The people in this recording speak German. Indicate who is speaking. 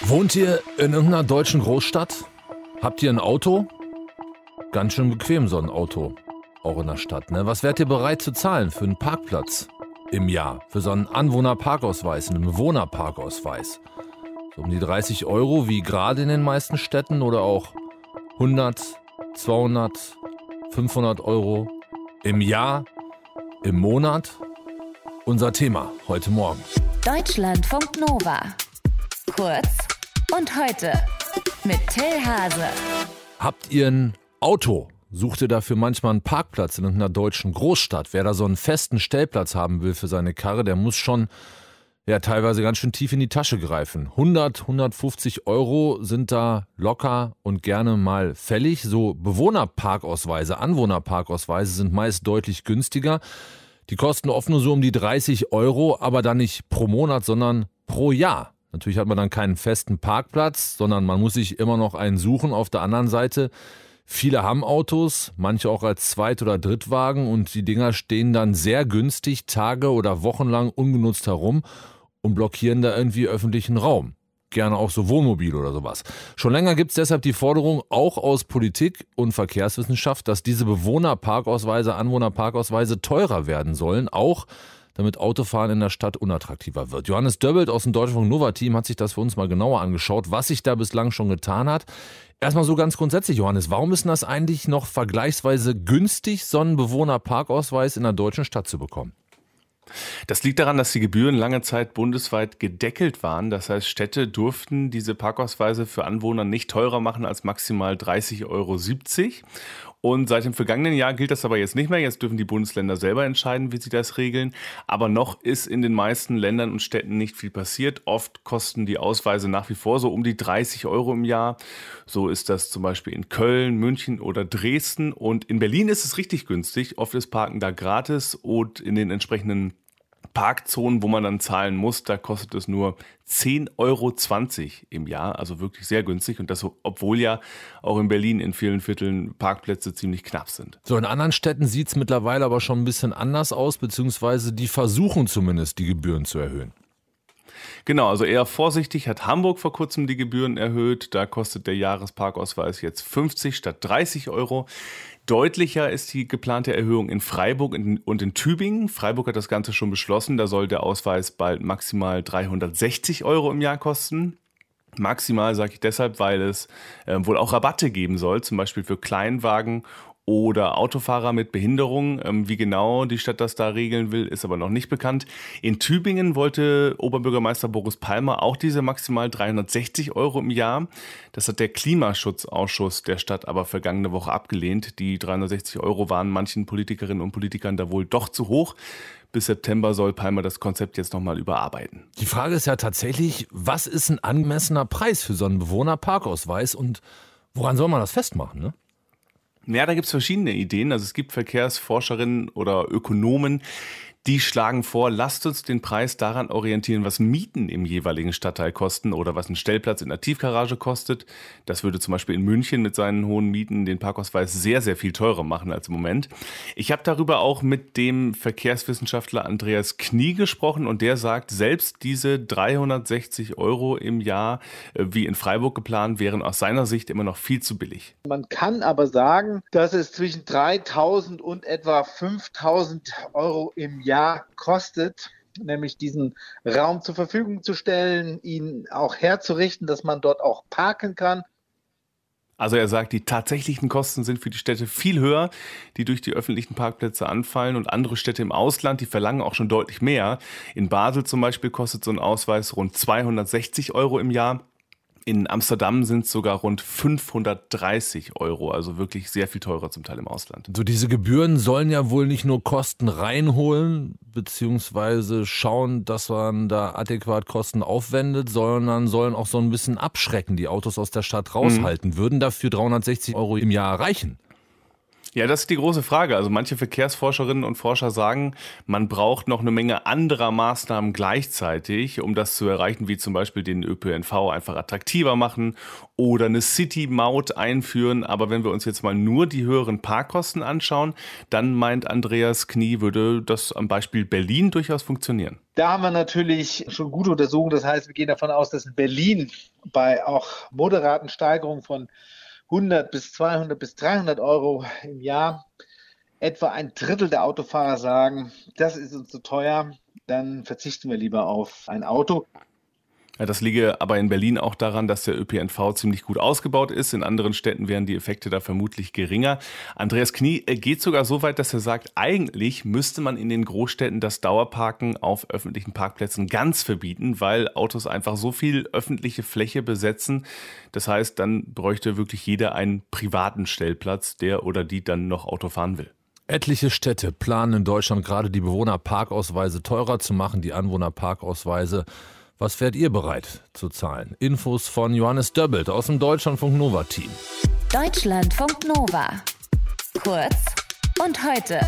Speaker 1: Wohnt ihr in irgendeiner deutschen Großstadt? Habt ihr ein Auto? Ganz schön bequem so ein Auto. Auch in der Stadt, ne? Was wärt ihr bereit zu zahlen für einen Parkplatz im Jahr? Für so einen Anwohnerparkausweis, einen Bewohnerparkausweis? So um die 30 Euro, wie gerade in den meisten Städten, oder auch 100, 200, 500 Euro im Jahr, im Monat? Unser Thema heute Morgen.
Speaker 2: Deutschlandfunk Nova. Kurz und heute mit Till Hase.
Speaker 1: Habt ihr ein Auto? Sucht ihr dafür manchmal einen Parkplatz in irgendeiner deutschen Großstadt? Wer da so einen festen Stellplatz haben will für seine Karre, der muss schon ja teilweise ganz schön tief in die Tasche greifen. 100, 150 Euro sind da locker und gerne mal fällig. So Bewohnerparkausweise, Anwohnerparkausweise sind meist deutlich günstiger. Die kosten oft nur so um die 30 Euro, aber dann nicht pro Monat, sondern pro Jahr. Natürlich hat man dann keinen festen Parkplatz, sondern man muss sich immer noch einen suchen. Auf der anderen Seite, viele haben Autos, manche auch als Zweit- oder Drittwagen und die Dinger stehen dann sehr günstig Tage oder Wochen lang ungenutzt herum und blockieren da irgendwie öffentlichen Raum. Gerne auch so Wohnmobil oder sowas. Schon länger gibt es deshalb die Forderung, auch aus Politik und Verkehrswissenschaft, dass diese Bewohnerparkausweise, Anwohnerparkausweise teurer werden sollen, auch damit Autofahren in der Stadt unattraktiver wird. Johannes Döbbelt aus dem Deutschlandfunk Nova Team hat sich das für uns mal genauer angeschaut, was sich da bislang schon getan hat. Erstmal so ganz grundsätzlich, Johannes, warum ist das eigentlich noch vergleichsweise günstig, so einen Bewohnerparkausweis in einer deutschen Stadt zu bekommen?
Speaker 3: Das liegt daran, dass die Gebühren lange Zeit bundesweit gedeckelt waren. Das heißt, Städte durften diese Parkausweise für Anwohner nicht teurer machen als maximal 30,70 Euro. Und seit dem vergangenen Jahr gilt das aber jetzt nicht mehr. Jetzt dürfen die Bundesländer selber entscheiden, wie sie das regeln. Aber noch ist in den meisten Ländern und Städten nicht viel passiert. Oft kosten die Ausweise nach wie vor so um die 30 Euro im Jahr. So ist das zum Beispiel in Köln, München oder Dresden. Und in Berlin ist es richtig günstig. Oft ist Parken da gratis und in den entsprechenden Parkzonen, wo man dann zahlen muss, da kostet es nur 10,20 Euro im Jahr, also wirklich sehr günstig. Und das, obwohl ja auch in Berlin in vielen Vierteln Parkplätze ziemlich knapp sind.
Speaker 1: So, in anderen Städten sieht es mittlerweile aber schon ein bisschen anders aus, beziehungsweise die versuchen zumindest, die Gebühren zu erhöhen.
Speaker 3: Genau, also eher vorsichtig hat Hamburg vor kurzem die Gebühren erhöht. Da kostet der Jahresparkausweis jetzt 50 statt 30 Euro. Deutlicher ist die geplante Erhöhung in Freiburg und in Tübingen. Freiburg hat das Ganze schon beschlossen. Da soll der Ausweis bald maximal 360 Euro im Jahr kosten. Maximal sage ich deshalb, weil es äh, wohl auch Rabatte geben soll, zum Beispiel für Kleinwagen oder Autofahrer mit Behinderung. Ähm, wie genau die Stadt das da regeln will, ist aber noch nicht bekannt. In Tübingen wollte Oberbürgermeister Boris Palmer auch diese maximal 360 Euro im Jahr. Das hat der Klimaschutzausschuss der Stadt aber vergangene Woche abgelehnt. Die 360 Euro waren manchen Politikerinnen und Politikern da wohl doch zu hoch. Bis September soll Palmer das Konzept jetzt nochmal überarbeiten.
Speaker 1: Die Frage ist ja tatsächlich, was ist ein angemessener Preis für so einen Bewohnerparkausweis und woran soll man das festmachen? Ne?
Speaker 3: Ja, da gibt es verschiedene Ideen. Also es gibt Verkehrsforscherinnen oder Ökonomen, die schlagen vor, lasst uns den Preis daran orientieren, was Mieten im jeweiligen Stadtteil kosten oder was ein Stellplatz in der Tiefgarage kostet. Das würde zum Beispiel in München mit seinen hohen Mieten den Parkausweis sehr, sehr viel teurer machen als im Moment. Ich habe darüber auch mit dem Verkehrswissenschaftler Andreas Knie gesprochen und der sagt, selbst diese 360 Euro im Jahr, äh, wie in Freiburg geplant, wären aus seiner Sicht immer noch viel zu billig.
Speaker 4: Man kann aber sagen, dass es zwischen 3000 und etwa 5000 Euro im Jahr Jahr kostet, nämlich diesen Raum zur Verfügung zu stellen, ihn auch herzurichten, dass man dort auch parken kann.
Speaker 3: Also er sagt, die tatsächlichen Kosten sind für die Städte viel höher, die durch die öffentlichen Parkplätze anfallen und andere Städte im Ausland, die verlangen auch schon deutlich mehr. In Basel zum Beispiel kostet so ein Ausweis rund 260 Euro im Jahr. In Amsterdam sind es sogar rund 530 Euro, also wirklich sehr viel teurer zum Teil im Ausland.
Speaker 1: So diese Gebühren sollen ja wohl nicht nur Kosten reinholen, beziehungsweise schauen, dass man da adäquat Kosten aufwendet, sondern sollen auch so ein bisschen abschrecken, die Autos aus der Stadt raushalten. Mhm. Würden dafür 360 Euro im Jahr reichen?
Speaker 3: Ja, das ist die große Frage. Also manche Verkehrsforscherinnen und Forscher sagen, man braucht noch eine Menge anderer Maßnahmen gleichzeitig, um das zu erreichen, wie zum Beispiel den ÖPNV einfach attraktiver machen oder eine City-Maut einführen. Aber wenn wir uns jetzt mal nur die höheren Parkkosten anschauen, dann meint Andreas Knie, würde das am Beispiel Berlin durchaus funktionieren.
Speaker 4: Da haben wir natürlich schon gute Untersuchungen. Das heißt, wir gehen davon aus, dass in Berlin bei auch moderaten Steigerungen von 100 bis 200 bis 300 Euro im Jahr etwa ein Drittel der Autofahrer sagen, das ist uns zu teuer, dann verzichten wir lieber auf ein Auto.
Speaker 3: Ja, das liege aber in Berlin auch daran, dass der ÖPNV ziemlich gut ausgebaut ist. In anderen Städten wären die Effekte da vermutlich geringer. Andreas Knie geht sogar so weit, dass er sagt, eigentlich müsste man in den Großstädten das Dauerparken auf öffentlichen Parkplätzen ganz verbieten, weil Autos einfach so viel öffentliche Fläche besetzen. Das heißt, dann bräuchte wirklich jeder einen privaten Stellplatz, der oder die dann noch Auto fahren will.
Speaker 1: Etliche Städte planen in Deutschland gerade die Bewohnerparkausweise teurer zu machen, die Anwohnerparkausweise was wärt ihr bereit zu zahlen? Infos von Johannes Döbbelt aus dem Deutschlandfunk Nova Team.
Speaker 2: Deutschlandfunk Nova. Kurz und heute.